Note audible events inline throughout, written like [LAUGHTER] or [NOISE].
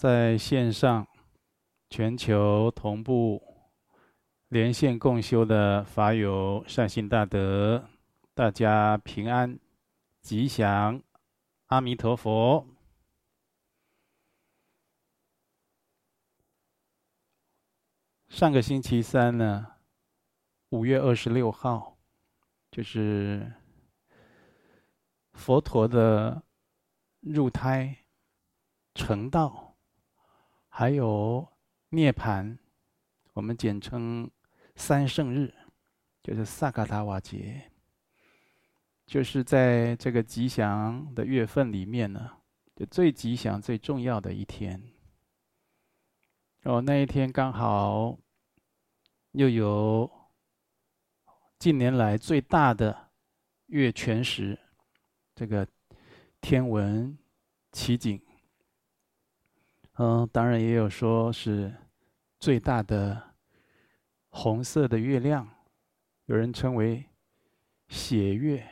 在线上全球同步连线共修的法友善心大德，大家平安吉祥，阿弥陀佛。上个星期三呢，五月二十六号，就是佛陀的。入胎、成道，还有涅槃，我们简称三圣日，就是萨嘎达瓦节，就是在这个吉祥的月份里面呢，就最吉祥、最重要的一天。哦，那一天刚好又有近年来最大的月全食，这个。天文奇景，嗯，当然也有说是最大的红色的月亮，有人称为血月，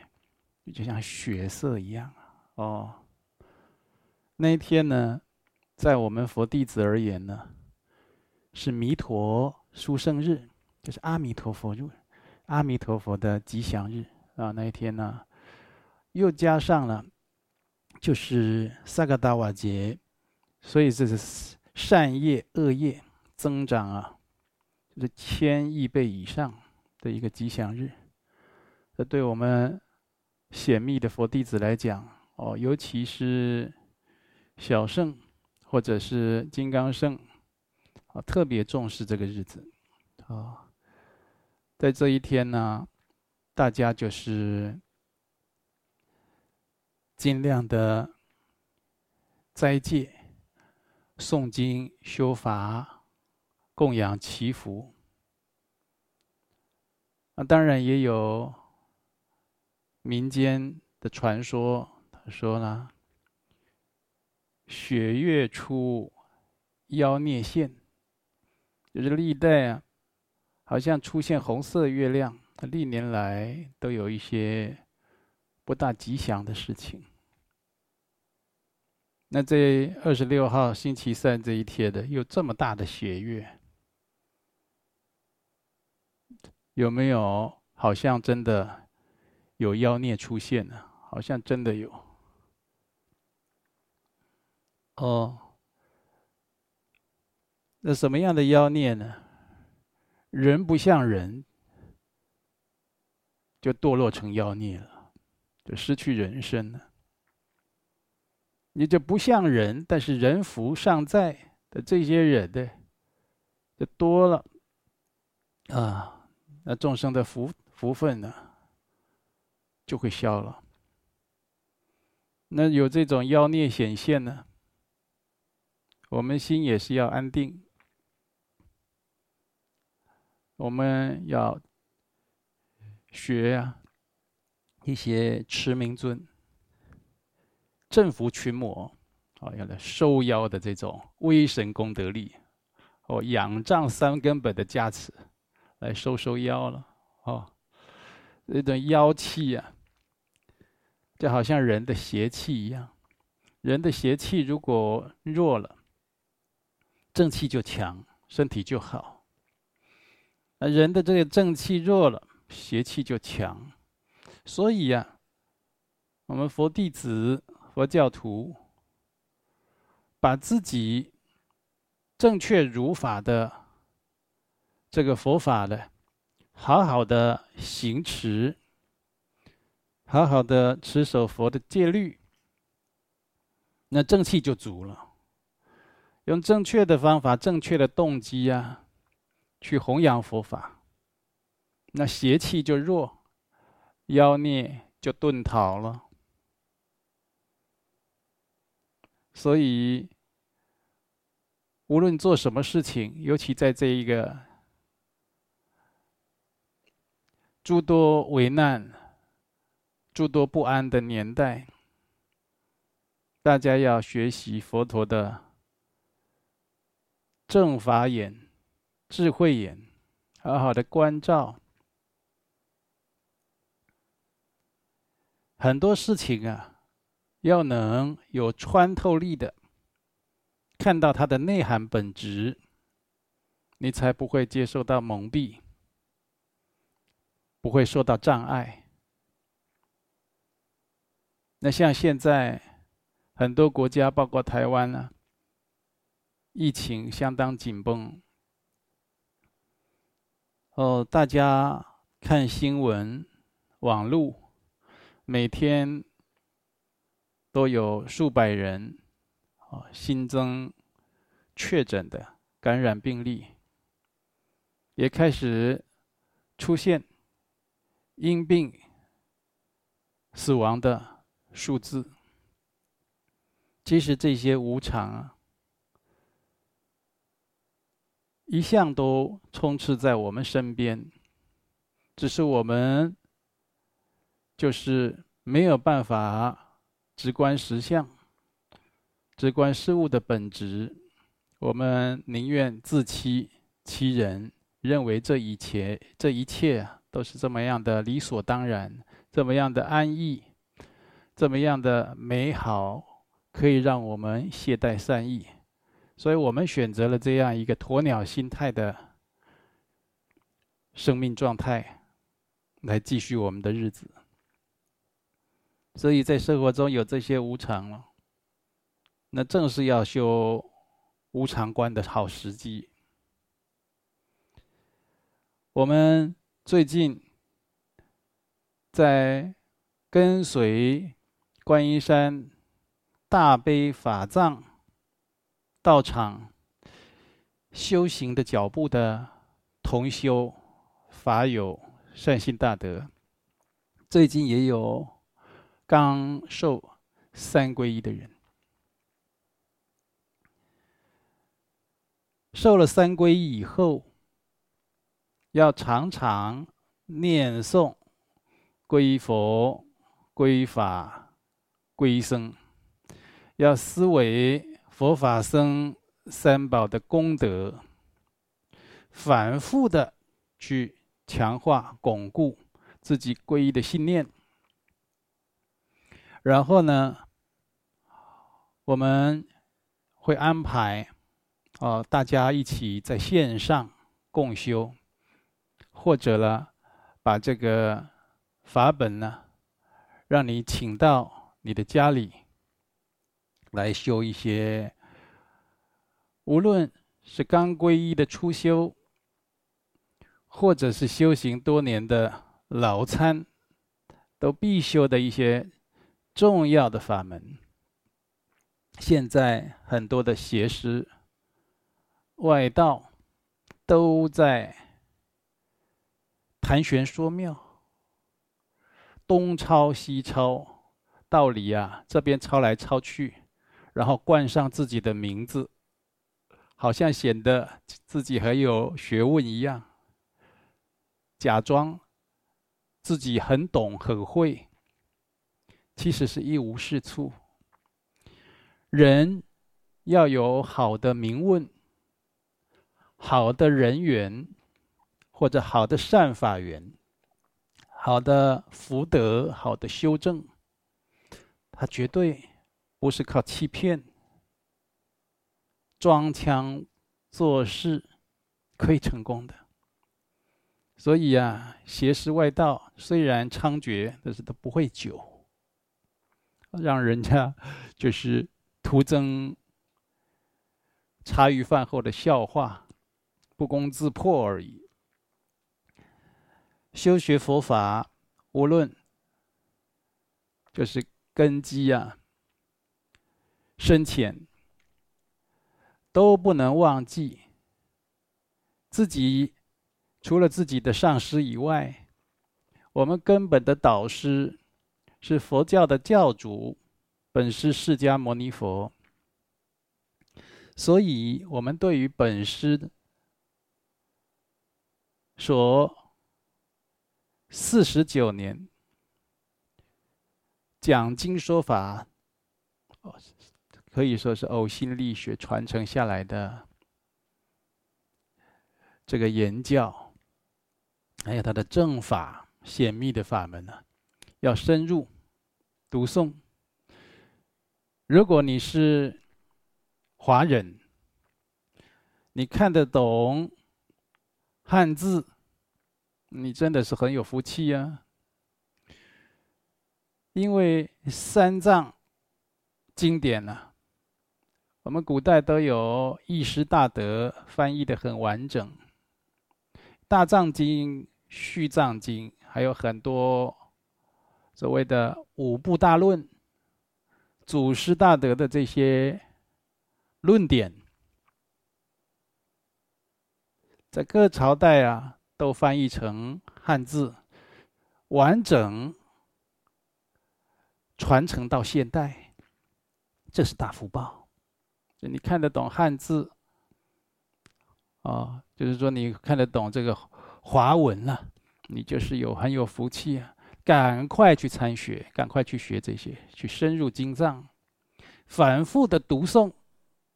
就像血色一样哦。那一天呢，在我们佛弟子而言呢，是弥陀殊胜日，就是阿弥陀佛日，阿弥陀佛的吉祥日啊。那一天呢，又加上了。就是萨嘎达瓦节，所以这是善业恶业增长啊，就是千亿倍以上的一个吉祥日。这对我们显密的佛弟子来讲，哦，尤其是小圣或者是金刚圣，啊，特别重视这个日子。啊，在这一天呢，大家就是。尽量的斋戒、诵经、修法、供养、祈福。那当然也有民间的传说，他说呢：“血月初，妖孽现，就是历代啊，好像出现红色月亮，历年来都有一些不大吉祥的事情。”那这二十六号星期三这一天的，有这么大的血月，有没有？好像真的有妖孽出现了，好像真的有。哦，那什么样的妖孽呢？人不像人，就堕落成妖孽了，就失去人身了。你就不像人，但是人福尚在的这些人的，就多了啊，那众生的福福分呢，就会消了。那有这种妖孽显现呢，我们心也是要安定，我们要学啊一些持明尊。镇伏群魔，哦，要来收妖的这种威神功德力，哦，仰仗三根本的加持，来收收妖了，哦，这种妖气啊，就好像人的邪气一样，人的邪气如果弱了，正气就强，身体就好；那人的这个正气弱了，邪气就强，所以呀、我们佛弟子。佛教徒把自己正确如法的这个佛法的，好好的行持，好好的持守佛的戒律，那正气就足了。用正确的方法、正确的动机啊，去弘扬佛法，那邪气就弱，妖孽就遁逃了。所以，无论做什么事情，尤其在这一个诸多危难、诸多不安的年代，大家要学习佛陀的正法眼、智慧眼，好好的关照。很多事情啊。要能有穿透力的看到它的内涵本质，你才不会接受到蒙蔽，不会受到障碍。那像现在很多国家，包括台湾呢、啊，疫情相当紧绷。哦，大家看新闻、网络，每天都有数百人啊新增确诊的感染病例，也开始出现因病死亡的数字。其实这些无常啊。一向都充斥在我们身边，只是我们就是没有办法直观实相，直观事物的本质。我们宁愿自欺欺人，认为这一切这一切都是这么样的理所当然，这么样的安逸，这么样的美好，可以让我们懈怠善意。所以我们选择了这样一个鸵鸟心态的生命状态，来继续我们的日子。所以在生活中有这些无常了，那正是要修无常观的好时机。我们最近在跟随观音山大悲法藏。道场修行的脚步的同修法友善心大德，最近也有刚受三皈依的人，受了三皈依以后，要常常念诵皈依佛、皈依法、皈依僧，要思维。佛法僧三宝的功德，反复的去强化、巩固自己皈依的信念。然后呢，我们会安排哦，大家一起在线上共修，或者呢，把这个法本呢，让你请到你的家里。来修一些，无论是刚皈依的初修，或者是修行多年的老参，都必修的一些重要的法门。现在很多的邪师、外道都在谈玄说妙，东抄西抄，道理啊，这边抄来抄去。然后冠上自己的名字，好像显得自己很有学问一样，假装自己很懂很会，其实是一无是处。人要有好的名闻、好的人缘，或者好的善法缘、好的福德、好的修正，他绝对。不是靠欺骗、装腔作势可以成功的。所以啊，邪师外道虽然猖獗，但是都不会久，让人家 [LAUGHS] 就是徒增茶余饭后的笑话，不攻自破而已。修学佛法，无论就是根基啊。深浅都不能忘记自己，除了自己的上师以外，我们根本的导师是佛教的教主，本师释迦牟尼佛。所以，我们对于本师所四十九年讲经说法，可以说是呕心沥血传承下来的这个言教，还有他的正法显密的法门呢，要深入读诵，如果你是华人，你看得懂汉字，你真的是很有福气呀。因为三藏经典呢、啊，我们古代都有义师大德翻译得很完整，大藏经、续藏经，还有很多所谓的五部大论、祖师大德的这些论点，在各朝代啊都翻译成汉字，完整。传承到现代，这是大福报。就你看得懂汉字，啊，就是说你看得懂这个华文了，你就是有很有福气啊！赶快去参学，赶快去学这些，去深入经藏，反复的读诵，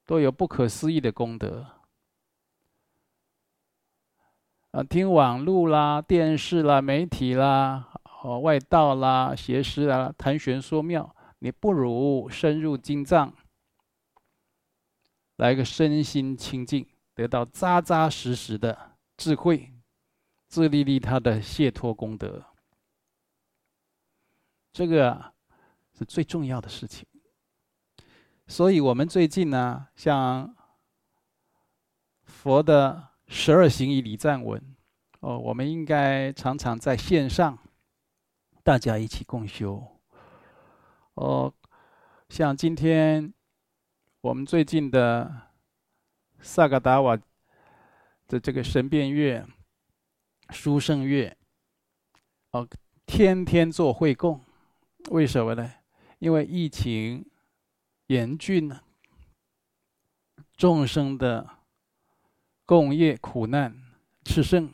都有不可思议的功德。啊，听网络啦、电视啦、媒体啦。哦，外道啦、邪师啊，谈玄说妙，你不如深入经藏，来个身心清净，得到扎扎实实的智慧，自利利他的解脱功德。这个，是最重要的事情。所以我们最近呢，像佛的十二行仪礼赞文，哦，我们应该常常在线上。大家一起共修。哦，像今天我们最近的萨嘎达瓦的这个神变月、殊胜月，哦，天天做会供，为什么呢？因为疫情严峻呢，众生的共业苦难炽盛。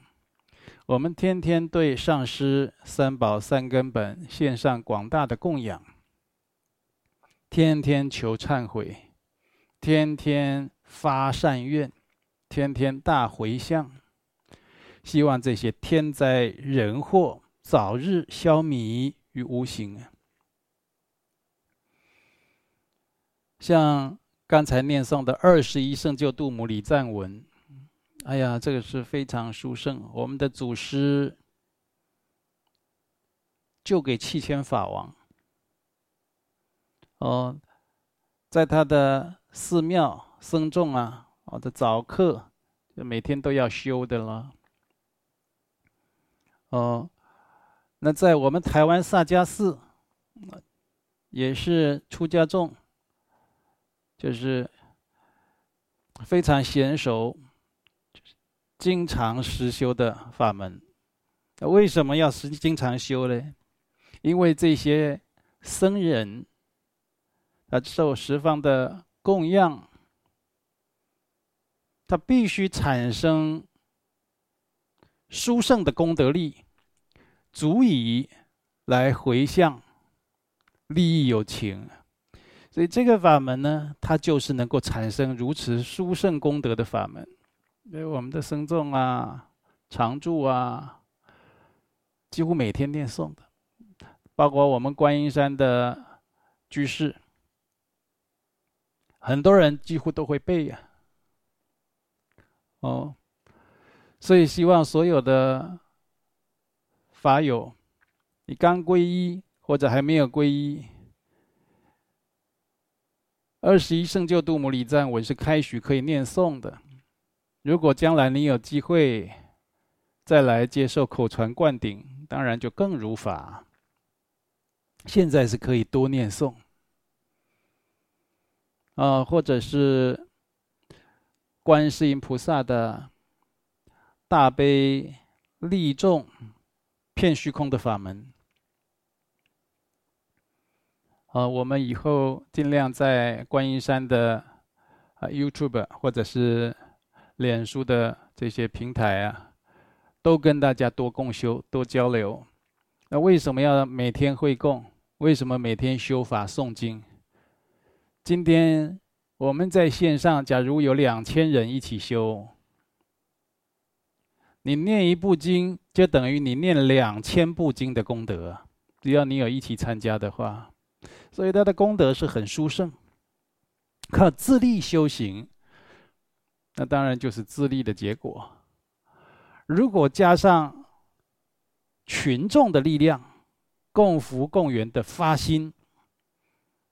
我们天天对上师三宝三根本献上广大的供养，天天求忏悔，天天发善愿，天天大回向，希望这些天灾人祸早日消弭于无形啊！像刚才念诵的二十一圣救度母礼赞文。哎呀，这个是非常殊胜。我们的祖师就给七千法王，哦，在他的寺庙僧众啊，我的早课就每天都要修的了。哦，那在我们台湾萨迦寺，也是出家众，就是非常娴熟。经常实修的法门，为什么要实经常修呢？因为这些僧人，他受十方的供养，他必须产生殊胜的功德力，足以来回向利益有情。所以这个法门呢，它就是能够产生如此殊胜功德的法门。因为我们的僧众啊、常住啊，几乎每天念诵的，包括我们观音山的居士，很多人几乎都会背呀。哦，所以希望所有的法友，你刚皈依或者还没有皈依，二十一圣救度母礼赞文是开许可以念诵的。如果将来你有机会再来接受口传灌顶，当然就更如法。现在是可以多念诵，啊，或者是观世音菩萨的大悲利众骗虚空的法门。啊，我们以后尽量在观音山的啊 YouTube 或者是。脸书的这些平台啊，都跟大家多共修、多交流。那为什么要每天会供？为什么每天修法诵经？今天我们在线上，假如有两千人一起修，你念一部经，就等于你念两千部经的功德。只要你有一起参加的话，所以他的功德是很殊胜。靠自力修行，那当然就是自力的结果。如果加上群众的力量，共福共缘的发心，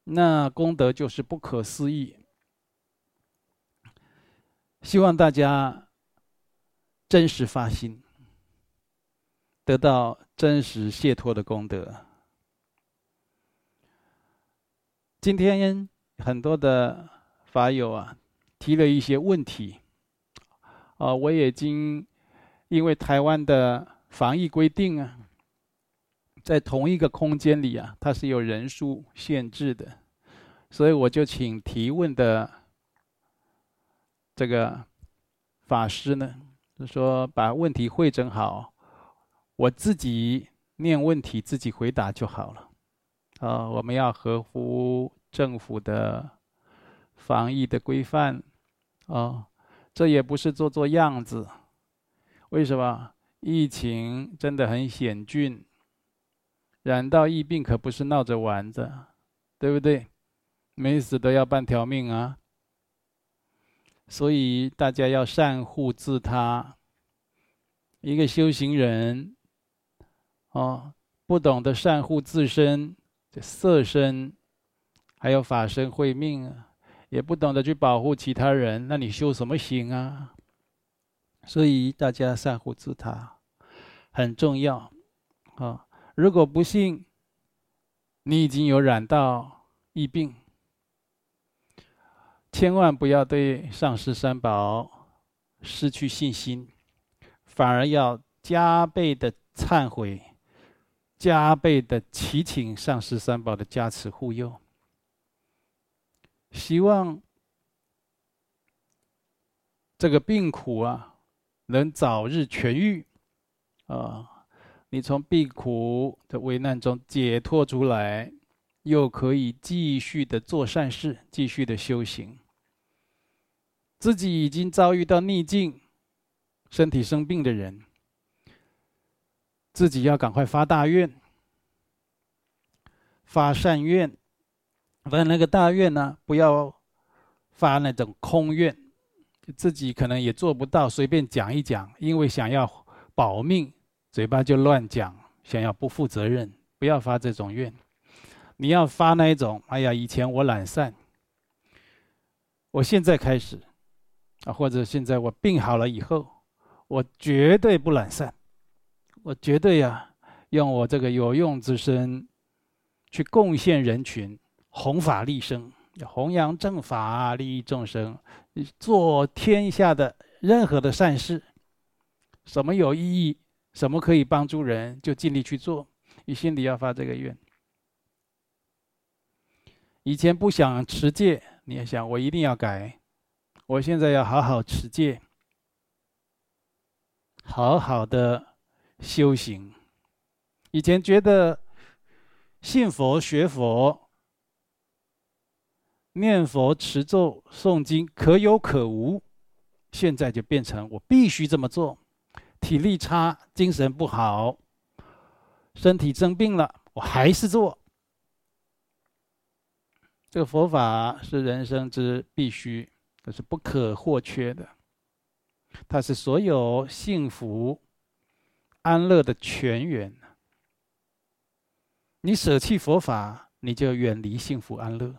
那功德就是不可思议。希望大家真实发心，得到真实解脱的功德。今天很多的法友啊，提了一些问题，啊，我已经因为台湾的防疫规定啊，在同一个空间里啊，它是有人数限制的，所以我就请提问的这个法师呢，就说把问题汇整好，我自己念问题，自己回答就好了。啊，我们要合乎政府的防疫的规范，啊，这也不是做做样子。为什么？疫情真的很险峻，染到疫病可不是闹着玩的，对不对？没死都要半条命啊！所以大家要善护自他。一个修行人，哦，不懂得善护自身。色身，还有法身慧命啊，也不懂得去保护其他人，那你修什么行啊？所以大家善护自他很重要啊！如果不幸你已经有染到疫病，千万不要对上师三宝失去信心，反而要加倍的忏悔。加倍的祈请上师三宝的加持护佑，希望这个病苦啊能早日痊愈，啊，你从病苦的危难中解脱出来，又可以继续的做善事，继续的修行。自己已经遭遇到逆境，身体生病的人。自己要赶快发大愿，发善愿，反正那个大愿呢，不要发那种空愿，自己可能也做不到，随便讲一讲，因为想要保命，嘴巴就乱讲，想要不负责任，不要发这种愿。你要发那一种，哎呀，以前我懒散，我现在开始，啊，或者现在我病好了以后，我绝对不懒散。我绝对呀、用我这个有用之身，去贡献人群，弘法利生，弘扬正法，利益众生，做天下的任何的善事，什么有意义，什么可以帮助人，就尽力去做。你心里要发这个愿。以前不想持戒，你也想我一定要改，我现在要好好持戒，好好的。修行，以前觉得信佛、学佛、念佛、持咒、诵经可有可无，现在就变成我必须这么做。体力差、精神不好、身体生病了，我还是做。这个佛法是人生之必须，可是不可或缺的，它是所有幸福。安乐的泉源。你舍弃佛法，你就远离幸福安乐。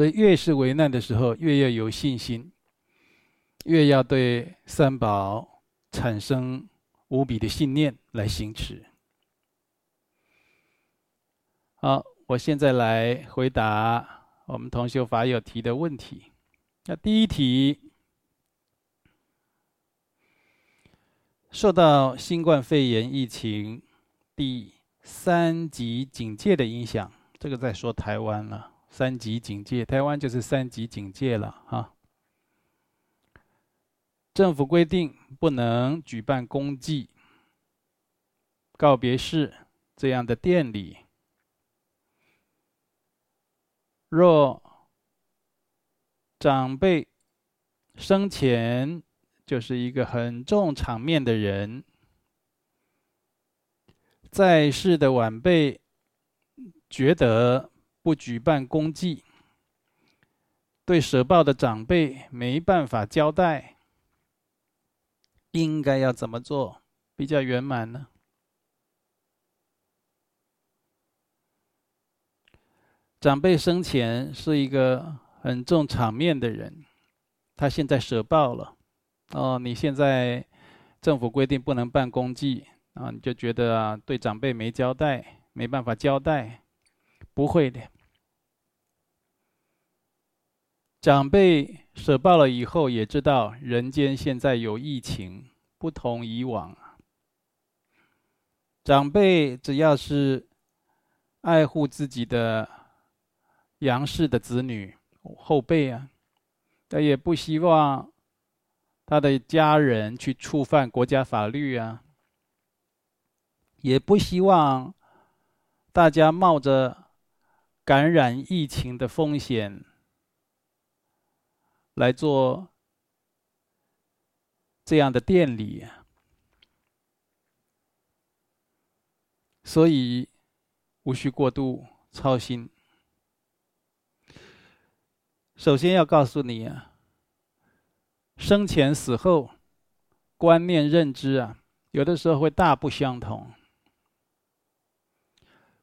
所以越是危难的时候，越要有信心，越要对三宝产生无比的信念来行持。好，我现在来回答我们同修法友提的问题。那第一题。受到新冠肺炎疫情第三级警戒的影响，这个在说台湾了。三级警戒，台湾就是三级警戒了啊。政府规定不能举办公祭、告别式这样的典礼。若长辈生前，就是一个很重场面的人，在世的晚辈觉得不举办公祭，对舍报的长辈没办法交代，应该要怎么做比较圆满呢？长辈生前是一个很重场面的人，他现在舍报了，哦，你现在政府规定不能办公祭啊，你就觉得啊，对长辈没交代，没办法交代，不会的。长辈舍报了以后，也知道人间现在有疫情，不同以往。长辈只要是爱护自己的杨氏的子女后辈啊，他也不希望他的家人去触犯国家法律啊，也不希望大家冒着感染疫情的风险。来做这样的典礼，所以无需过度操心。首先要告诉你啊，生前死后观念认知啊，有的时候会大不相同。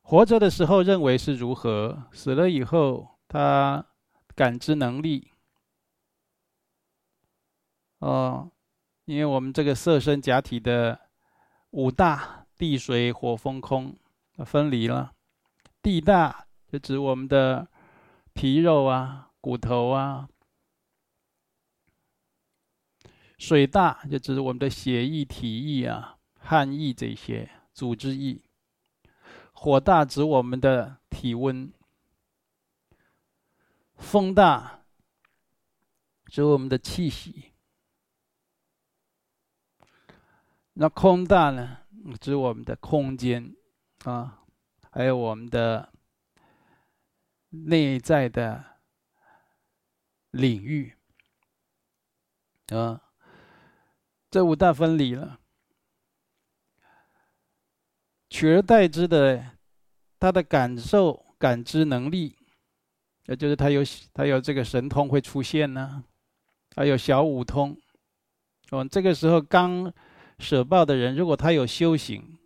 活着的时候认为是如何，死了以后他感知能力。哦，因为我们这个色身假体的五大地水火风空分离了，地大就指我们的皮肉啊、骨头啊；水大就指我们的血液、体液啊、汗液这些组织液；火大指我们的体温；风大指我们的气息。那空大呢？指我们的空间啊，还有我们的内在的领域啊。这五大分离了，取而代之的，他的感受、感知能力，也就是他有他有这个神通会出现呢，还有小五通。哦，这个时候刚。舍报的人，如果他有修行，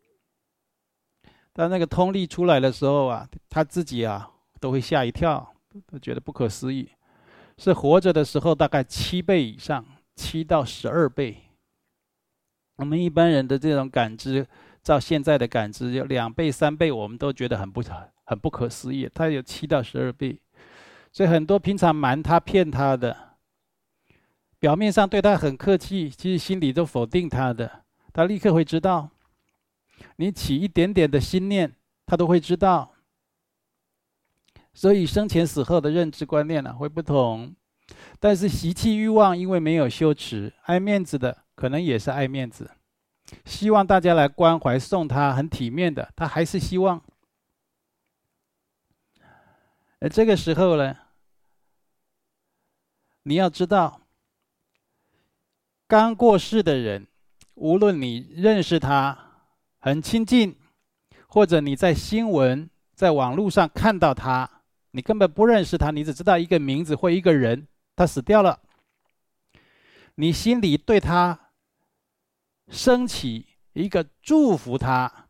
当那个通力出来的时候啊，他自己啊都会吓一跳，都觉得不可思议。是活着的时候大概七倍以上，七到十二倍。我们一般人的这种感知，照现在的感知，有两倍、三倍，我们都觉得很不很不可思议。他有七到十二倍，所以很多平常瞒他、骗他的。表面上对他很客气，其实心里都否定他的。他立刻会知道，你起一点点的心念，他都会知道。所以生前死后的认知观念呢、会不同。但是习气欲望，因为没有羞耻，爱面子的可能也是爱面子，希望大家来关怀送他，很体面的，他还是希望。而这个时候呢，你要知道。刚过世的人，无论你认识他很亲近，或者你在新闻、在网络上看到他，你根本不认识他，你只知道一个名字或一个人，他死掉了。你心里对他升起一个祝福他，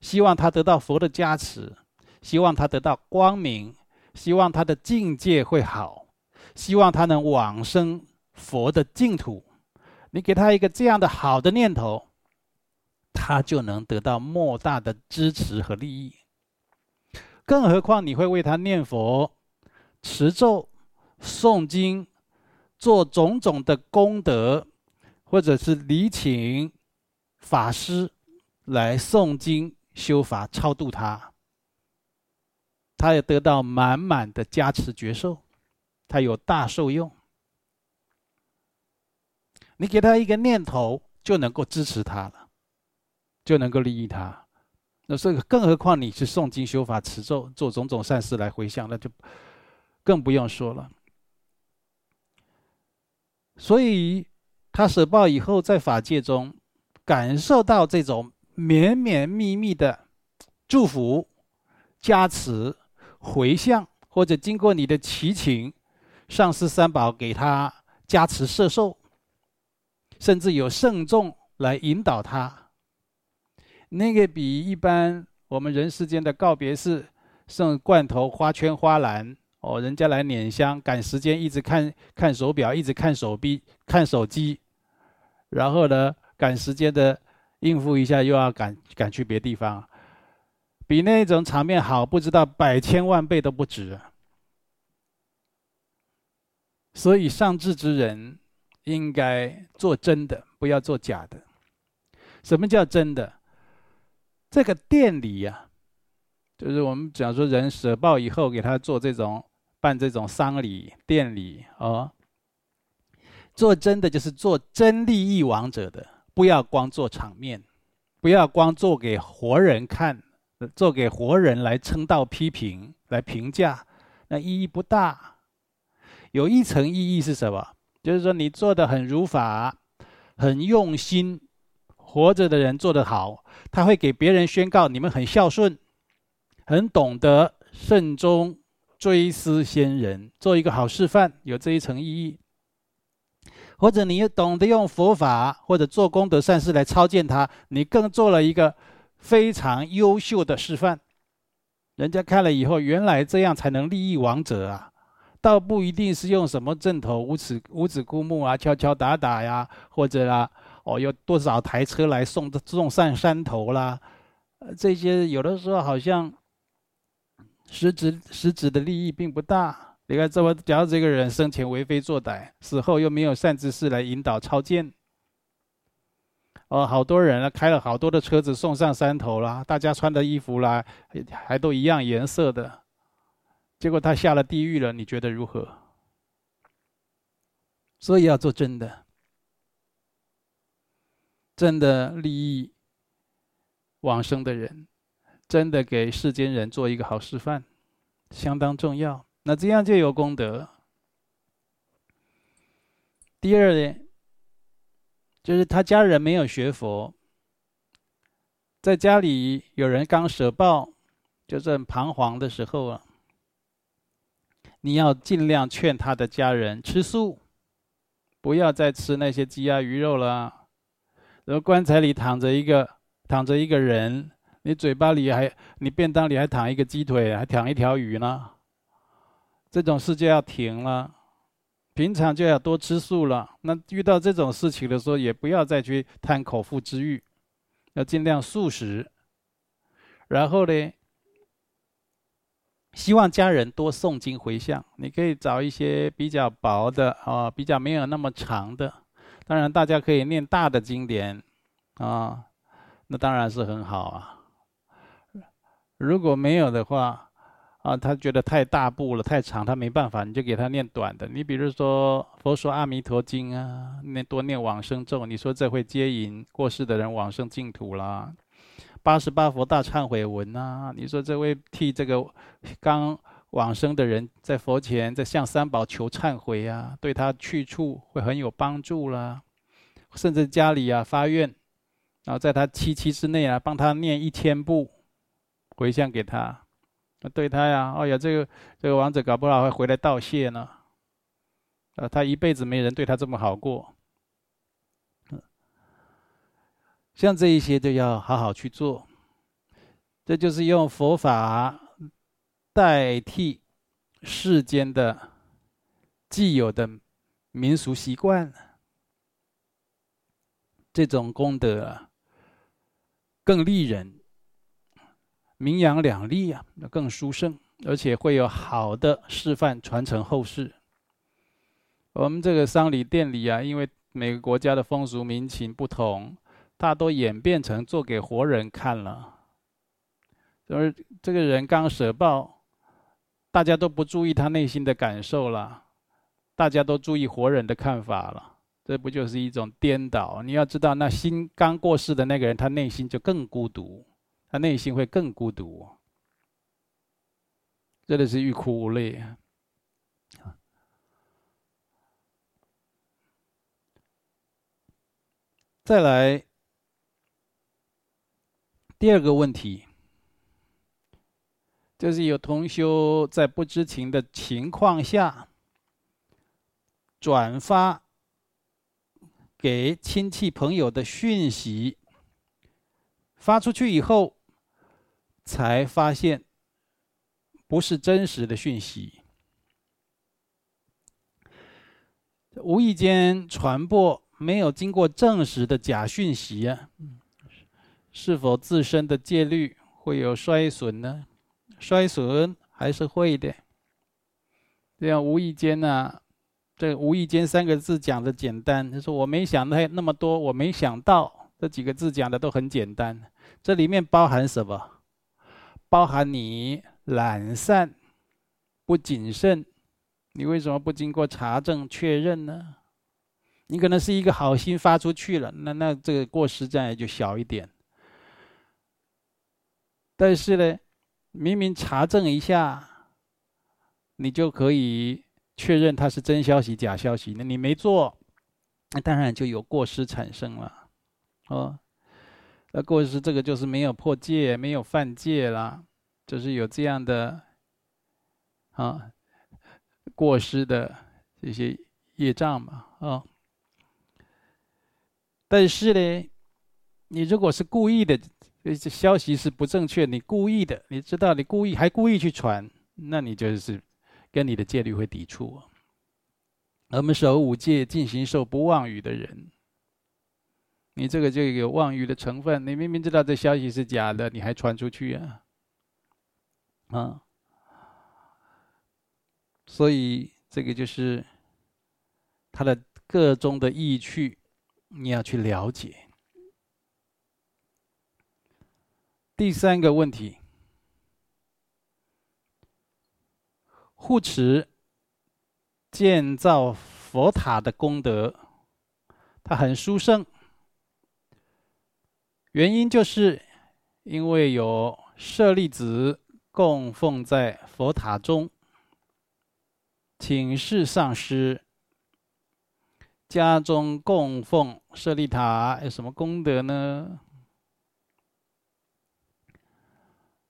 希望他得到佛的加持，希望他得到光明，希望他的境界会好，希望他能往生佛的净土。你给他一个这样的好的念头，他就能得到莫大的支持和利益。更何况你会为他念佛、持咒、诵经、做种种的功德，或者是礼请法师来诵经、修法、超度他，他也得到满满的加持觉受，他有大受用。你给他一个念头，就能够支持他了，就能够利益他。那这个，更何况你是诵经、修法、持咒、做种种善事来回向，那就更不用说了。所以，他舍报以后，在法界中感受到这种绵绵密密的祝福、加持、回向，或者经过你的祈请，上师三宝给他加持摄受，甚至有圣众来引导他。那个比一般我们人世间的告别式，送罐头、花圈、花篮，哦，人家来拈香，赶时间，一直看看手表，一直看手臂、看手机，然后呢，赶时间的应付一下，又要赶赶去别地方，比那种场面好，不知道百千万倍都不止。所以上智之人应该做真的，不要做假的。什么叫真的？这个典礼呀。就是我们讲说，人舍报以后，给他做这种办这种丧礼、典礼哦。做真的就是做真利益亡者的，不要光做场面，不要光做给活人看，做给活人来称道、批评、来评价，那意义不大。有一层意义是什么？就是说你做的很如法，很用心，活着的人做得好，他会给别人宣告你们很孝顺。很懂得慎终追思先人，做一个好示范，有这一层意义。或者你也懂得用佛法或者做功德善事来超荐他，你更做了一个非常优秀的示范。人家看了以后，原来这样才能利益亡者啊！倒不一定是用什么阵头五子五子顾木啊，敲敲打打呀，或者啊，哦，有多少台车来送送上山头啦，这些有的时候好像。实质实质的利益并不大。你看，这么假如这个人生前为非作歹，死后又没有善知识来引导超荐，哦，好多人啊，开了好多的车子送上山头啦，大家穿的衣服啦，还都一样颜色的，结果他下了地狱了，你觉得如何？所以要做真的，真的利益往生的人。真的给世间人做一个好示范，相当重要。那这样就有功德。第二呢，就是他家人没有学佛，在家里有人刚舍报，就是彷徨的时候啊，你要尽量劝他的家人吃素，不要再吃那些鸡鸭鱼肉了。然后棺材里躺着一个躺着一个人。你嘴巴里还，你便当里还躺一个鸡腿，还躺一条鱼呢。这种事就要停了，平常就要多吃素了。那遇到这种事情的时候，也不要再去贪口腹之欲，要尽量素食。然后呢，希望家人多诵经回向。你可以找一些比较薄的啊，比较没有那么长的。当然，大家可以念大的经典啊，那当然是很好啊。如果没有的话，啊，他觉得太大部了，太长，他没办法，你就给他念短的。你比如说《佛说阿弥陀经》啊，念多念往生咒，你说这会接引过世的人往生净土啦。八十八佛大忏悔文啊，你说这位替这个刚往生的人在佛前在向三宝求忏悔啊，对他去处会很有帮助啦。甚至家里啊发愿，然后在他七七之内啊，帮他念一千部。回向给他，对他呀，哎呀，这个这个王者搞不好会回来道谢呢。啊，他一辈子没人对他这么好过。像这一些都要好好去做，这就是用佛法代替世间的既有的民俗习惯，这种功德更利人。名扬两利啊，那更殊胜，而且会有好的示范传承后世。我们这个丧礼典礼啊，因为每个国家的风俗民情不同，大多演变成做给活人看了。而这个人刚舍报，大家都不注意他内心的感受了，大家都注意活人的看法了，这不就是一种颠倒？你要知道，那心刚过世的那个人，他内心就更孤独。他内心会更孤独，真的是欲哭无泪啊！再来第二个问题，就是有同修在不知情的情况下，转发给亲戚朋友的讯息，发出去以后，才发现不是真实的讯息，无意间传播没有经过证实的假讯息啊，是否自身的戒律会有衰损呢？衰损还是会的。这样无意间呢、这无意间三个字讲的简单，就是我没想到那么多，我没想到这几个字讲的都很简单。这里面包含什么？包含你懒散、不谨慎。你为什么不经过查证确认呢？你可能是一个好心发出去了，那那这个过失这样也就小一点。但是呢，明明查证一下，你就可以。确认它是真消息、假消息，那你没做，那当然就有过失产生了，哦，那过失这个就是没有破戒、没有犯戒啦，就是有这样的啊过失的这些业障嘛，啊。但是呢，你如果是故意的，这消息是不正确，你故意的，你知道你故意还故意去传，那你就是。跟你的戒律会抵触。我们守五戒、尽形寿、不妄语的人，你这个就有妄语的成分。你明明知道这消息是假的，你还传出去啊？啊！所以这个就是它的个中的意趣，你要去了解。第三个问题。护持建造佛塔的功德，它很殊胜。原因就是因为有舍利子供奉在佛塔中。请示上师，家中供奉舍利塔有什么功德呢？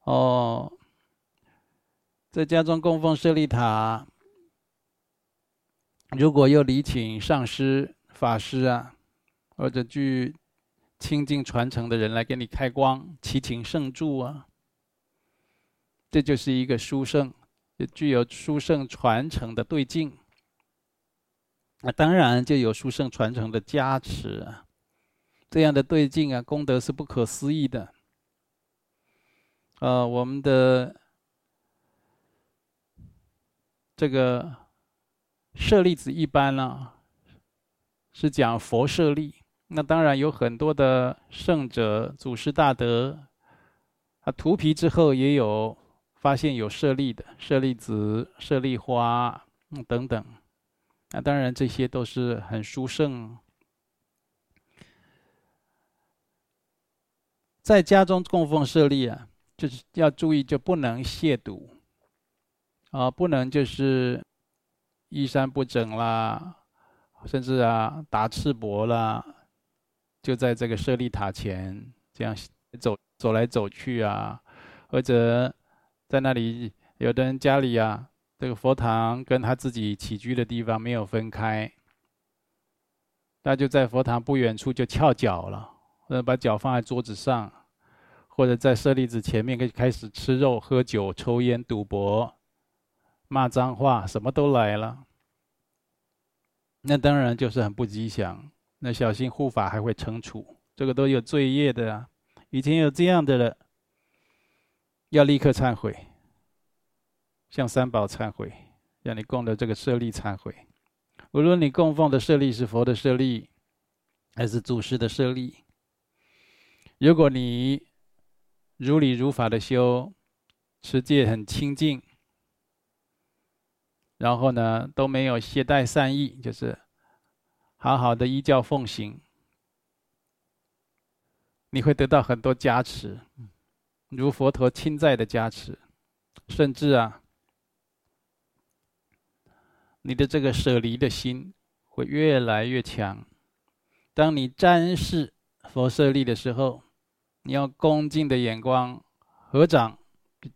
哦。在家中供奉舍利塔，如果又礼请上师、法师啊，或者具清净传承的人来给你开光、祈请圣助啊，这就是一个书圣，具有书圣传承的对境。那当然就有书圣传承的加持啊，这样的对境啊，功德是不可思议的。呃，我们的。这个舍利子一般呢、是讲佛舍利。那当然有很多的圣者、祖师大德，啊，涂皮之后也有发现有舍利的舍利子、舍利花、嗯、等等。那当然这些都是很殊胜。在家中供奉舍利啊，就是要注意，就不能亵渎。啊，不能就是衣衫不整啦，甚至啊打赤膊啦，就在这个舍利塔前这样走走来走去啊，或者在那里，有的人家里啊，这个佛堂跟他自己起居的地方没有分开，那就在佛堂不远处就翘脚了，或者把脚放在桌子上，或者在舍利子前面可以开始吃肉、喝酒、抽烟、赌博。骂脏话，什么都来了，那当然就是很不吉祥。那小心护法还会惩处，这个都有罪业的啊。以前有这样的了，要立刻忏悔，向三宝忏悔，让你供的这个舍利忏悔。无论你供奉的舍利是佛的舍利，还是祖师的舍利，如果你如理如法的修，持戒很清净。然后呢，都没有懈怠善意，就是好好的依教奉行，你会得到很多加持，如佛陀亲在的加持，甚至啊，你的这个舍离的心会越来越强。当你瞻视佛舍利的时候，你要恭敬的眼光合掌，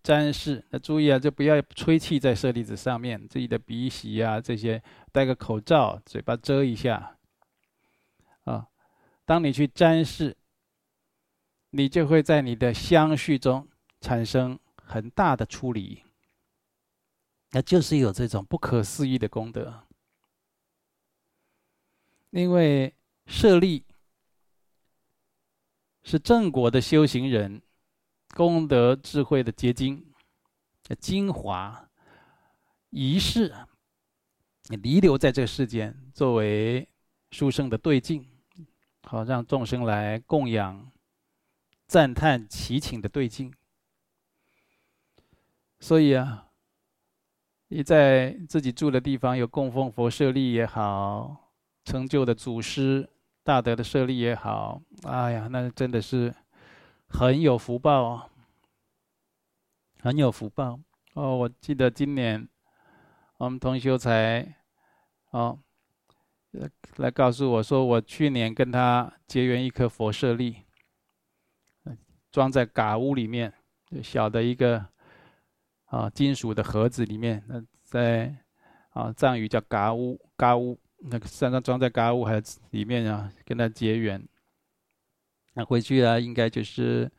瞻视。那注意啊，就不要吹气在舍利子上面，自己的鼻息啊这些，戴个口罩，嘴巴遮一下。啊，当你去瞻视，你就会在你的相续中产生很大的出离。那就是有这种不可思议的功德，因为舍利是正果的修行人，功德智慧的结晶，精华，一世你遗留在这个世间，作为殊胜的对境，好让众生来供养、赞叹、祈请的对境。所以啊。你在自己住的地方有供奉佛舍利也好，成就的祖师大德的舍利也好，哎呀，那真的是很有福报啊，很有福报哦！我记得今年我们同修才哦来告诉我说，我去年跟他结缘一颗佛舍利，装在嘎屋里面，小的一个。啊，金属的盒子里面，那在啊藏语叫嘎乌嘎乌，那个身上装在嘎乌还里面啊，跟他结缘。那回去啊，应该就是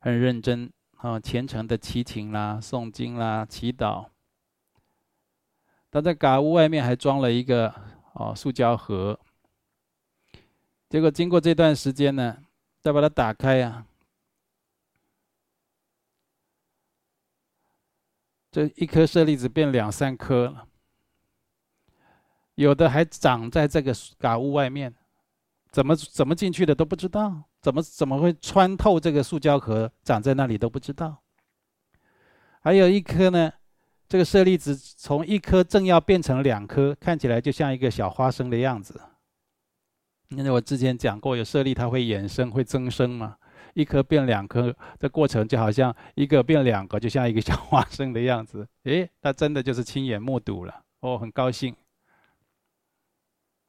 很认真啊，虔诚的祈请啦、诵经啦、祈祷。他在嘎屋外面还装了一个哦塑胶盒，结果经过这段时间呢，再把它打开啊。这一颗舍利子变两三颗了，有的还长在这个嘎屋外面，怎么怎么进去的都不知道，怎么怎么会穿透这个塑胶壳长在那里都不知道。还有一颗呢，这个舍利子从一颗正要变成两颗，看起来就像一个小花生的样子。因为我之前讲过，有舍利它会衍生，会增生嘛。一颗变两颗的过程，就好像一个变两个，就像一个小花生的样子。[LAUGHS] 诶，那真的就是亲眼目睹了，哦，很高兴。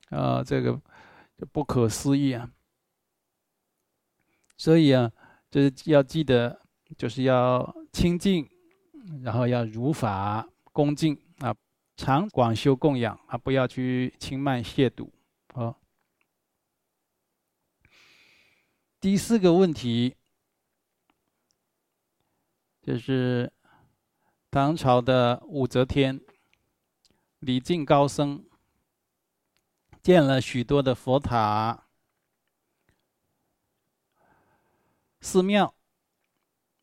啊，这个就不可思议啊！所以啊，就是要记得，就是要清净，然后要如法恭敬啊，常广修供养啊，不要去轻慢亵渎啊。第四个问题，就是唐朝的武则天，礼敬高僧，建了许多的佛塔、寺庙。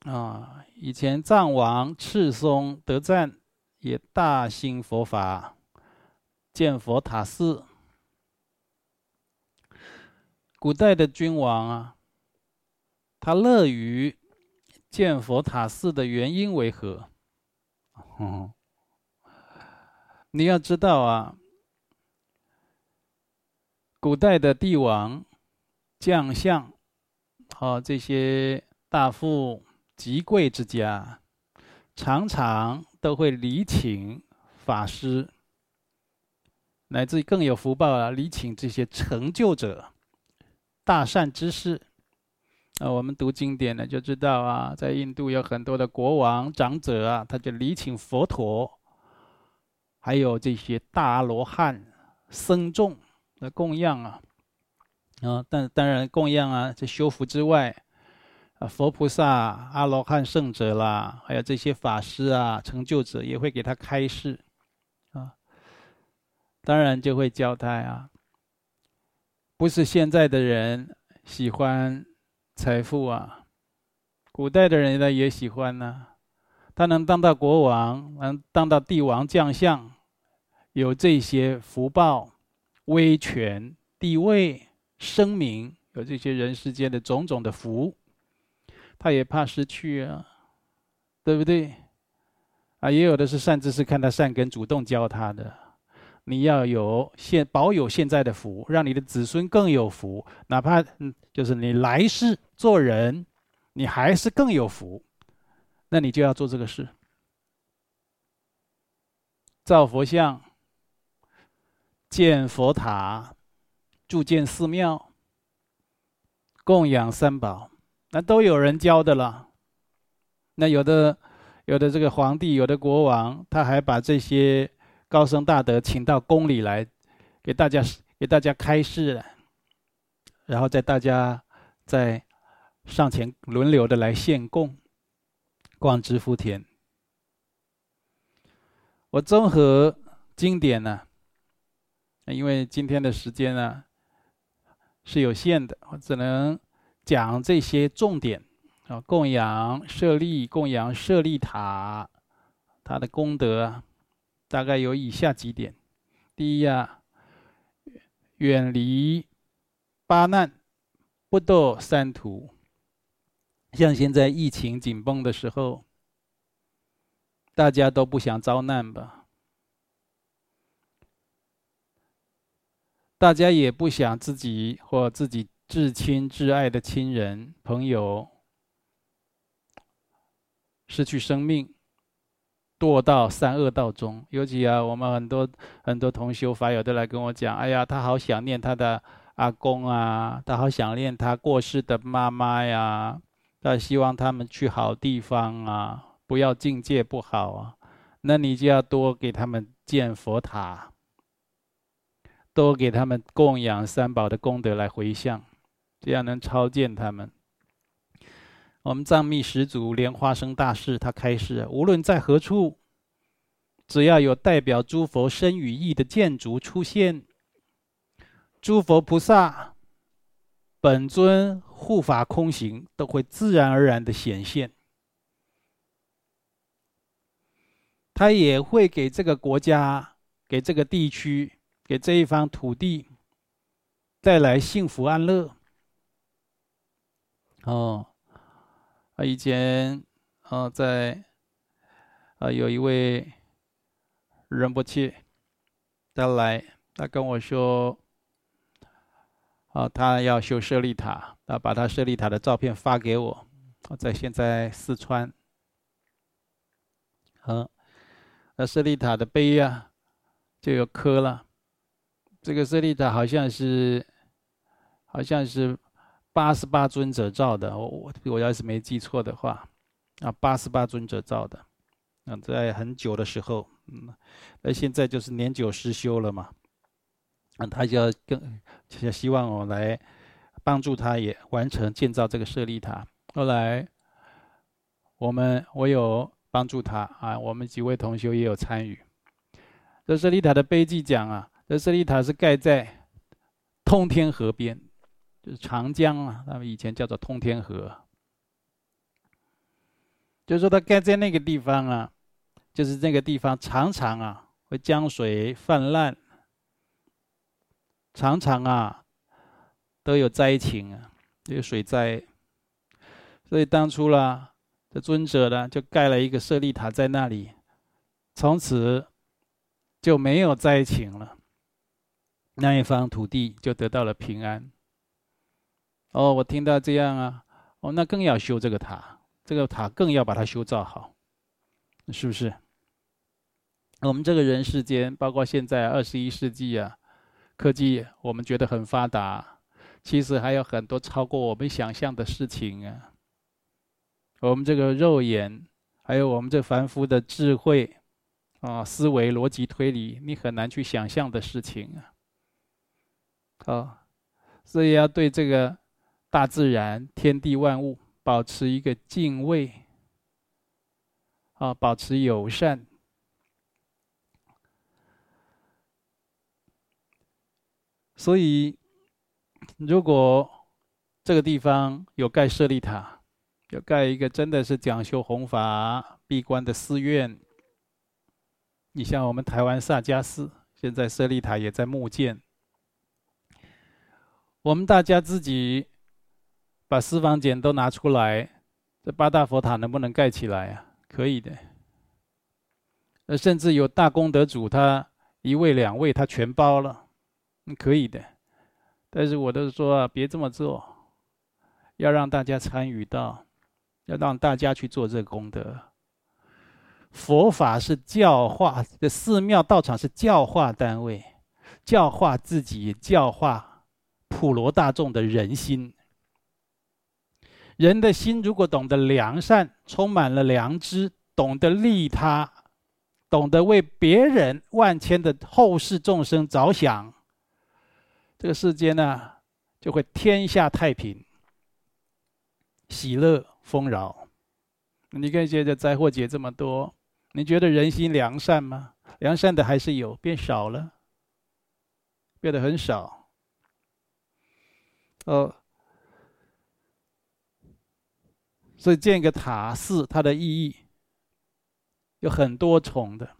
啊，以前藏王赤松德赞也大兴佛法，建佛塔寺。古代的君王啊。他乐于建佛塔寺的原因为何？哦，[LAUGHS] 你要知道啊，古代的帝王、将相，哦，这些大富极贵之家，常常都会礼请法师，乃至更有福报啊，礼请这些成就者、大善之士。啊，我们读经典呢，就知道啊，在印度有很多的国王、长者啊，他就礼请佛陀，还有这些大罗汉、僧众的供养啊。啊，但当然供养啊，这修福之外，啊，佛菩萨、阿罗汉圣者啦，还有这些法师啊、成就者，也会给他开示啊。当然就会教他啊，不是现在的人喜欢。财富啊，古代的人呢也喜欢呢、他能当到国王，能当到帝王将相，有这些福报、威权、地位、声名，有这些人世间的种种的福，他也怕失去啊，对不对？啊，也有的是善知识看他善根，主动教他的。你要有现保有现在的福，让你的子孙更有福，哪怕嗯，就是你来世做人，你还是更有福，那你就要做这个事，造佛像、建佛塔、筑建寺庙、供养三宝，那都有人教的了。那有的有的这个皇帝，有的国王，他还把这些高僧大德请到宫里来，给大家给大家开示，然后在大家在上前轮流的来献供，广植福田。我综合经典呢，因为今天的时间呢是有限的，我只能讲这些重点啊。供养舍利，供养舍利塔，它的功德大概有以下几点：第一啊，远离八难，不堕三途。像现在疫情紧绷的时候。大家都不想遭难吧？大家也不想自己或自己至亲至爱的亲人朋友失去生命，堕到三恶道中。尤其啊，我们很多很多同修法友都来跟我讲：“哎呀，他好想念他的阿公啊，他好想念他过世的妈妈呀，他希望他们去好地方啊。”不要境界不好啊，那你就要多给他们建佛塔，多给他们供养三宝的功德来回向，这样能超荐他们。我们藏密始祖莲花生大士他开示：无论在何处，只要有代表诸佛身语意的建筑出现，诸佛菩萨本尊护法空行都会自然而然的显现。他也会给这个国家、给这个地区、给这一方土地带来幸福安乐。哦，啊，以前啊，在啊，有一位仁波切，他来，他跟我说，啊，他要修舍利塔，他把他舍利塔的照片发给我。我在现在四川，嗯。那舍利塔的碑呀、啊，就有刻了。这个舍利塔好像是，好像是八十八尊者造的。我我我要是没记错的话，啊，八十八尊者造的。啊，在很久的时候，嗯，那现在就是年久失修了嘛。啊，他就要更就希望我来帮助他，也完成建造这个舍利塔。后来，我们我有。帮助他啊！我们几位同修也有参与。这舍利塔的碑记讲啊，这舍利塔是盖在通天河边，就是长江啊，他们以前叫做通天河。就是说，它盖在那个地方啊，就是那个地方常常啊会江水泛滥，常常啊都有灾情啊，有水灾。所以当初啦。这尊者呢，就盖了一个舍利塔在那里，从此就没有灾情了。那一方土地就得到了平安。哦，我听到这样啊，哦，那更要修这个塔，这个塔更要把它修造好，是不是？我们这个人世间，包括现在二十一世纪啊，科技我们觉得很发达，其实还有很多超过我们想象的事情啊。我们这个肉眼，还有我们这凡夫的智慧，啊，思维、逻辑、推理，你很难去想象的事情啊。好，所以要对这个大自然、天地万物保持一个敬畏，啊，保持友善。所以，如果这个地方有盖舍利塔，要盖一个真的是讲修弘法、闭关的寺院。你像我们台湾萨迦寺，现在舍利塔也在募建。我们大家自己把私房钱都拿出来，这八大佛塔能不能盖起来啊？可以的。呃，甚至有大功德主，他一位两位他全包了，可以的。但是我都说啊，别这么做，要让大家参与到。要让大家去做这个功德。佛法是教化，这寺庙道场是教化单位，教化自己，教化普罗大众的人心。人的心如果懂得良善，充满了良知，懂得利他，懂得为别人万千的后世众生着想，这个世间呢，就会天下太平，喜乐丰饶。你看现在灾祸劫这么多，你觉得人心良善吗？良善的还是有，变少了，变得很少。呃，所以建一个塔寺，它的意义有很多重的。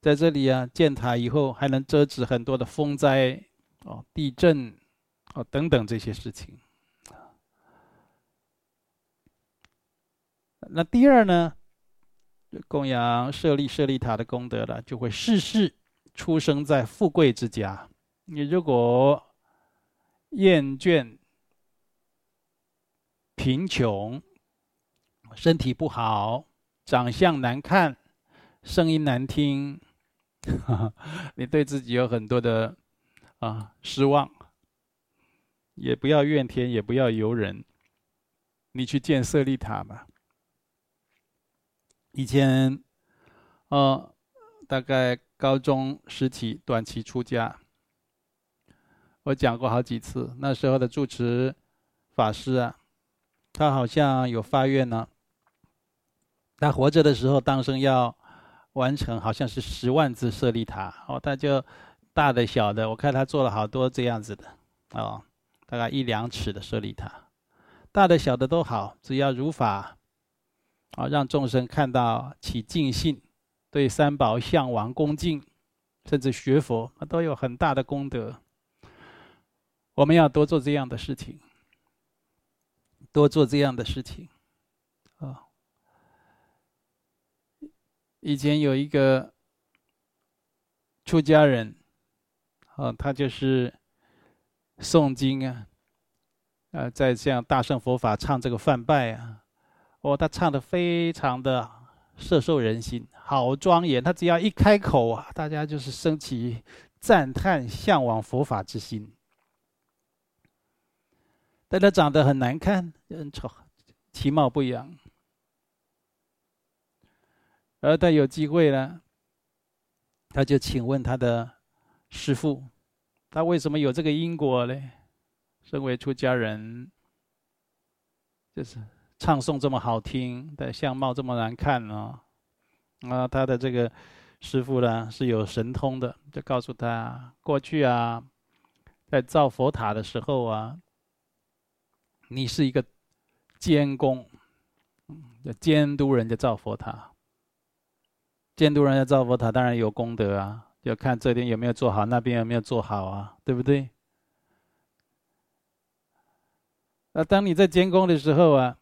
在这里啊，建塔以后还能遮止很多的风灾、哦地震、哦等等这些事情。那第二呢，供养舍利舍利塔的功德了，就会世世出生在富贵之家。你如果厌倦贫穷、身体不好、长相难看、声音难听。[LAUGHS] 你对自己有很多的啊失望，也不要怨天，也不要尤人，你去建舍利塔吧。以前，呃，大概高中时期短期出家，我讲过好几次。那时候的住持法师啊，他好像有发愿呢。他活着的时候，当生要。完成好像是十万字舍利塔哦，他就大的小的，我看他做了好多这样子的哦，大概一两尺的舍利塔，大的小的都好，只要如法啊，让众生看到起敬信，对三宝向往恭敬，甚至学佛，都有很大的功德。我们要多做这样的事情，多做这样的事情。啊以前有一个出家人，啊，他就是诵经啊，呃，在这样大圣佛法唱这个梵拜啊，哦，他唱的非常的摄受人心，好庄严。他只要一开口啊，大家就是升起赞叹、向往佛法之心。但他长得很难看，很丑，其貌不扬。而他有机会呢，他就请问他的师父，他为什么有这个因果呢？身为出家人，就是唱诵这么好听，但相貌这么难看呢？啊，他的这个师父呢是有神通的，就告诉他，过去啊，在造佛塔的时候啊，你是一个监工，要监督人家造佛塔。监督人家造佛塔，当然有功德啊！要看这边有没有做好，那边有没有做好啊，对不对？那当你在监工的时候啊，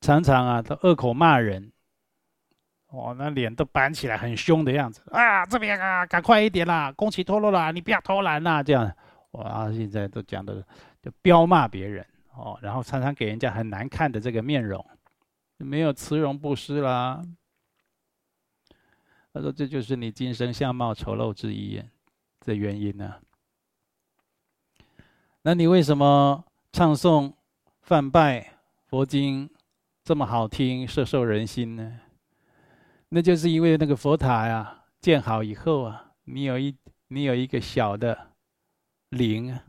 常常啊都恶口骂人，哇，那脸都板起来，很凶的样子啊！这边啊，赶快一点啦，工期拖落了，你不要偷懒啦！这样，哇，现在都讲的就彪骂别人哦，然后常常给人家很难看的这个面容，没有慈容布施啦。他说：“这就是你今生相貌丑陋之一的原因呢、那你为什么唱诵梵拜佛经这么好听，摄受人心呢？那就是因为那个佛塔呀建好以后啊，你有一你有一个小的灵啊，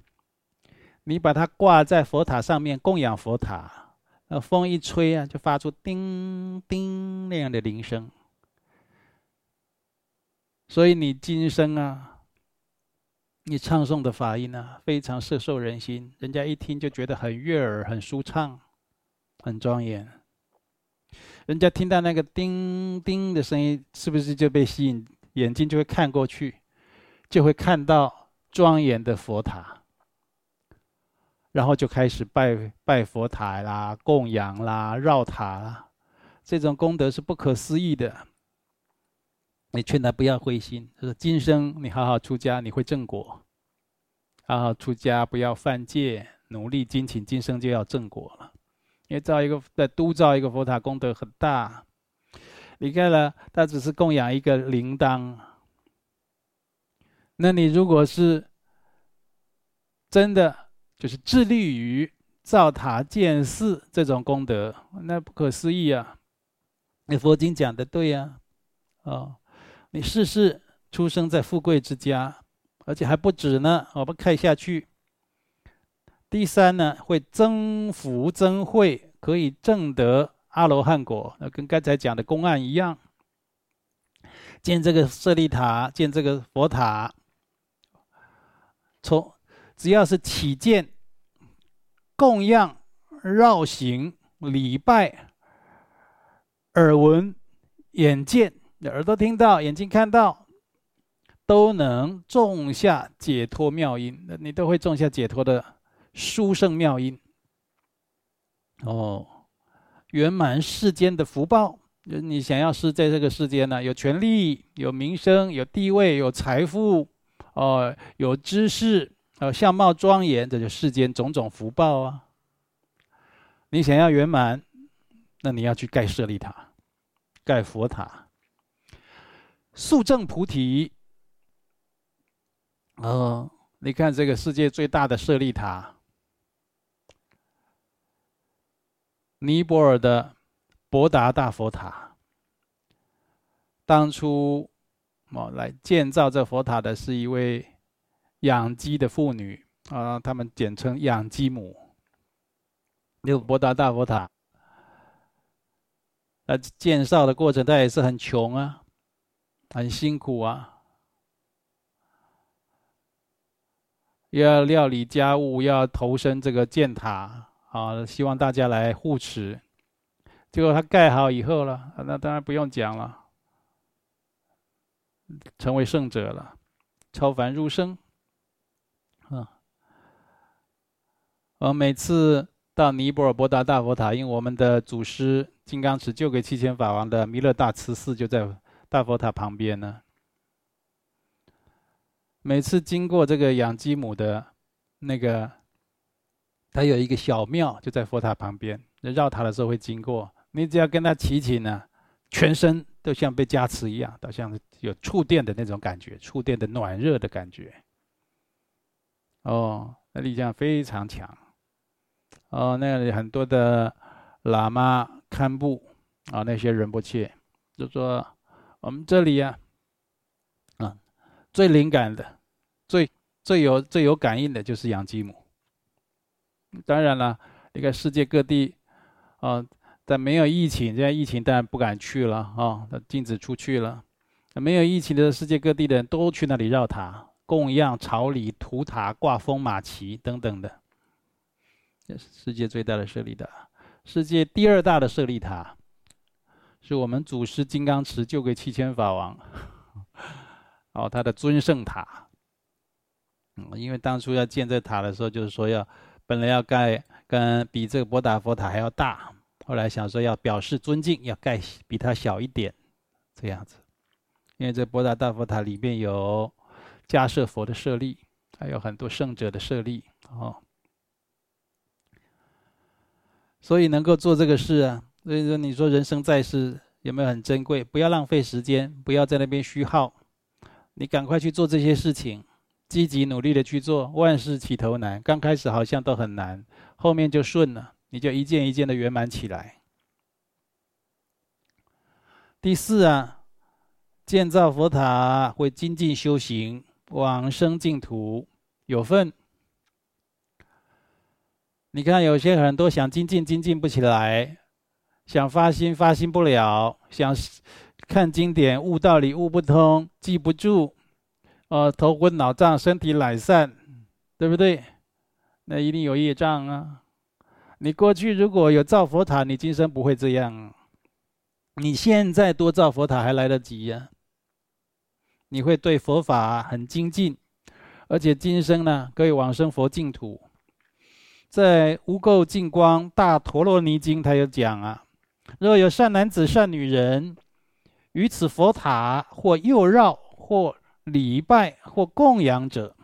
你把它挂在佛塔上面供养佛塔，那风一吹啊，就发出叮叮那样的铃声。”所以你今生啊，你唱诵的法音啊，非常摄受人心，人家一听就觉得很悦耳、很舒畅、很庄严。人家听到那个叮叮的声音，是不是就被吸引？眼睛就会看过去，就会看到庄严的佛塔，然后就开始拜拜佛塔啦、供养啦、绕塔啦，这种功德是不可思议的。你劝他不要灰心，他说：“今生你好好出家，你会正果。好好出家，不要犯戒，努力精勤，今生就要正果了。因为造一个在都造一个佛塔，功德很大。你看了，他只是供养一个铃铛。那你如果是真的，就是致力于造塔建寺这种功德，那不可思议啊！那佛经讲的对呀，啊，哦，你世世出生在富贵之家，而且还不止呢。我们看下去，第三呢，会增福增慧，可以证得阿罗汉果，那跟刚才讲的公案一样。建这个舍利塔，建这个佛塔，从只要是起见、供养、绕行、礼拜、耳闻、眼见，耳朵听到，眼睛看到，都能种下解脱妙因，你都会种下解脱的殊胜妙因。哦，圆满世间的福报。你想要是在这个世间呢，有权利、有名声、有地位、有财富，哦，有知识，呃，相貌庄严，这就世间种种福报啊。你想要圆满，那你要去盖舍利塔，盖佛塔，速证菩提。哦，你看这个世界最大的舍利塔，尼泊尔的。博达大佛塔，当初哦来建造这佛塔的是一位养鸡的妇女啊，他们简称养鸡母。那个博达大佛塔，那建造的过程，他也是很穷啊，很辛苦啊，要料理家务，要投身这个建塔啊，希望大家来护持。结果他盖好以后了，那当然不用讲了，成为圣者了，超凡入圣。啊，我每次到尼泊尔博达大佛塔，因为我们的祖师金刚持救给七千法王的弥勒大慈寺就在大佛塔旁边呢。每次经过这个养鸡母的那个，他有一个小庙，就在佛塔旁边，绕塔的时候会经过。你只要跟他祈请呢，全身都像被加持一样，都像有触电的那种感觉，触电的暖热的感觉。哦，那力量非常强。哦，那里很多的喇嘛堪布啊，那些人不切，就说我们这里呀，啊，最灵感的、最最有最有感应的就是养鸡母。当然了，你看世界各地，啊。在没有疫情，现在疫情当然不敢去了啊，那禁止出去了。没有疫情的世界各地的人都去那里绕塔、供养、朝礼、图塔、挂风马旗等等的。这是世界最大的舍利塔，世界第二大的舍利塔，是我们祖师金刚持救给七千法王，[LAUGHS] 哦，他的尊圣塔。嗯，因为当初要建这塔的时候，就是说要本来要盖跟比这个博达佛塔还要大。后来想说要表示尊敬，要盖比它小一点，这样子，因为这博达大佛塔里面有迦叶佛的舍利，还有很多圣者的舍利哦，所以能够做这个事啊。所以说，你说人生在世有没有很珍贵？不要浪费时间，不要在那边虚耗，你赶快去做这些事情，积极努力的去做。万事起头难，刚开始好像都很难，后面就顺了。你就一件一件的圆满起来。第四啊，建造佛塔会精进修行，往生净土有份。你看有些很多想精进，精进不起来；想发心，发心不了；想看经典，悟道理，悟不通，记不住，呃，头昏脑胀，身体懒散，对不对？那一定有业障啊。你过去如果有造佛塔，你今生不会这样。你现在多造佛塔还来得及呀、你会对佛法很精进，而且今生呢可以往生佛净土。在《无垢净光大陀罗尼经》他有讲啊：若有善男子、善女人，于此佛塔或右绕、或礼拜、或供养者，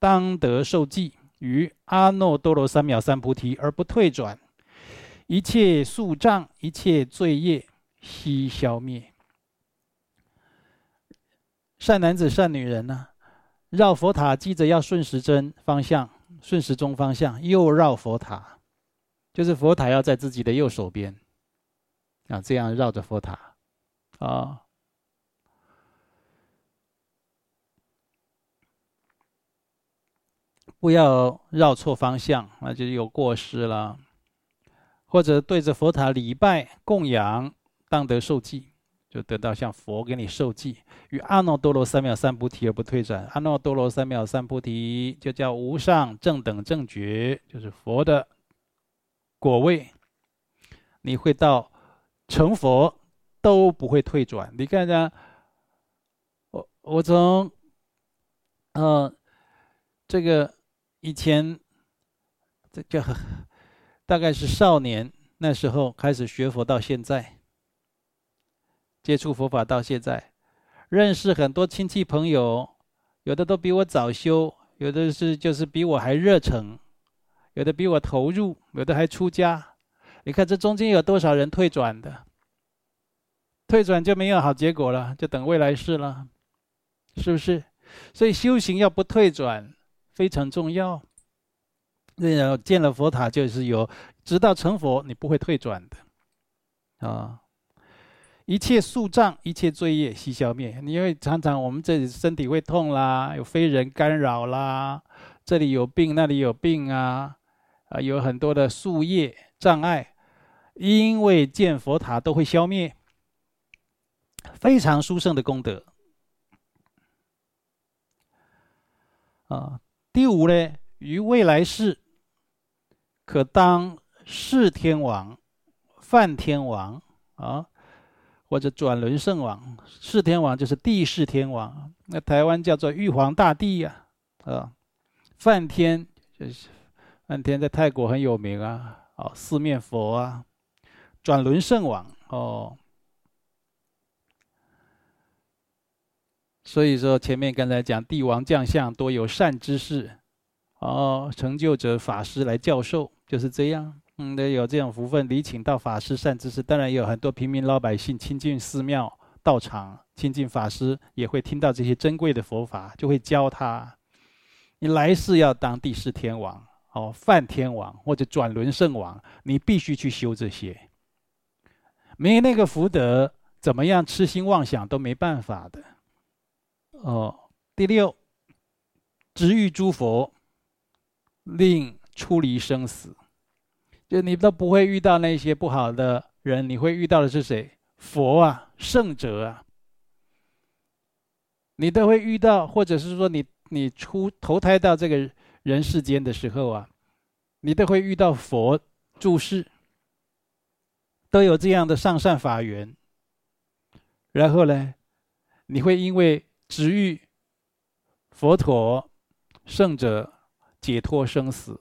当得受记。于阿耨多罗三藐三菩提而不退转，一切宿障、一切罪业悉消灭。善男子、善女人呢、绕佛塔记着要顺时针方向，顺时钟方向，右绕佛塔，就是佛塔要在自己的右手边，啊，这样绕着佛塔，啊，不要绕错方向，那就有过失了。或者对着佛塔礼拜供养，当得受记，就得到像佛给你受记。与阿耨多罗三藐三菩提而不退转，阿耨多罗三藐三菩提就叫无上正等正觉，就是佛的果位。你会到成佛都不会退转。你看看，我我从，嗯、这个以前这个。大概是少年那时候开始学佛，到现在接触佛法到现在，认识很多亲戚朋友，有的都比我早修，有的是就是比我还热诚，有的比我投入，有的还出家。你看这中间有多少人退转的？退转就没有好结果了，就等未来世了，是不是？所以修行要不退转非常重要。那建了佛塔，就是有直到成佛，你不会退转的，啊！一切宿障，一切罪业悉消灭。因为常常我们这里身体会痛啦，有非人干扰啦，这里有病，那里有病啊，啊，有很多的宿业障碍，因为建佛塔都会消灭，非常殊胜的功德。啊，第五呢，于未来世。可当释天王、梵天王啊，或者转轮圣王。释天王就是帝释天王，那台湾叫做玉皇大帝呀，啊，梵天就是梵天，在泰国很有名啊，哦，四面佛啊，转轮圣王哦。所以说前面刚才讲帝王将相多有善知识。哦，成就者法师来教授就是这样。嗯，有这种福分，礼请到法师善知识，当然有很多平民老百姓亲近寺庙道场，亲近法师，也会听到这些珍贵的佛法，就会教他。你来世要当帝释天王、哦，梵天王或者转轮圣王，你必须去修这些。没那个福德，怎么样痴心妄想都没办法的。哦，第六，值遇诸佛。令出离生死，就你都不会遇到那些不好的人，你会遇到的是谁？佛啊，圣者啊，你都会遇到，或者是说你你出投胎到这个人世间的时候啊，你都会遇到佛注释，都有这样的上善法缘。然后呢，你会因为值遇佛陀、圣者。解脱生死，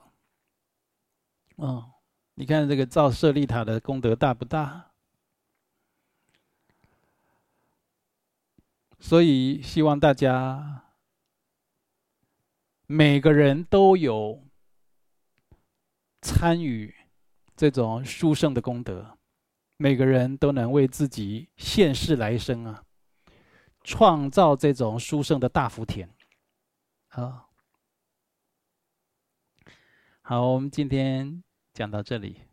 嗯，你看这个造舍利塔的功德大不大？所以希望大家每个人都有参与这种殊胜的功德，每个人都能为自己现世来生啊，创造这种殊胜的大福田，啊。好，我们今天讲到这里。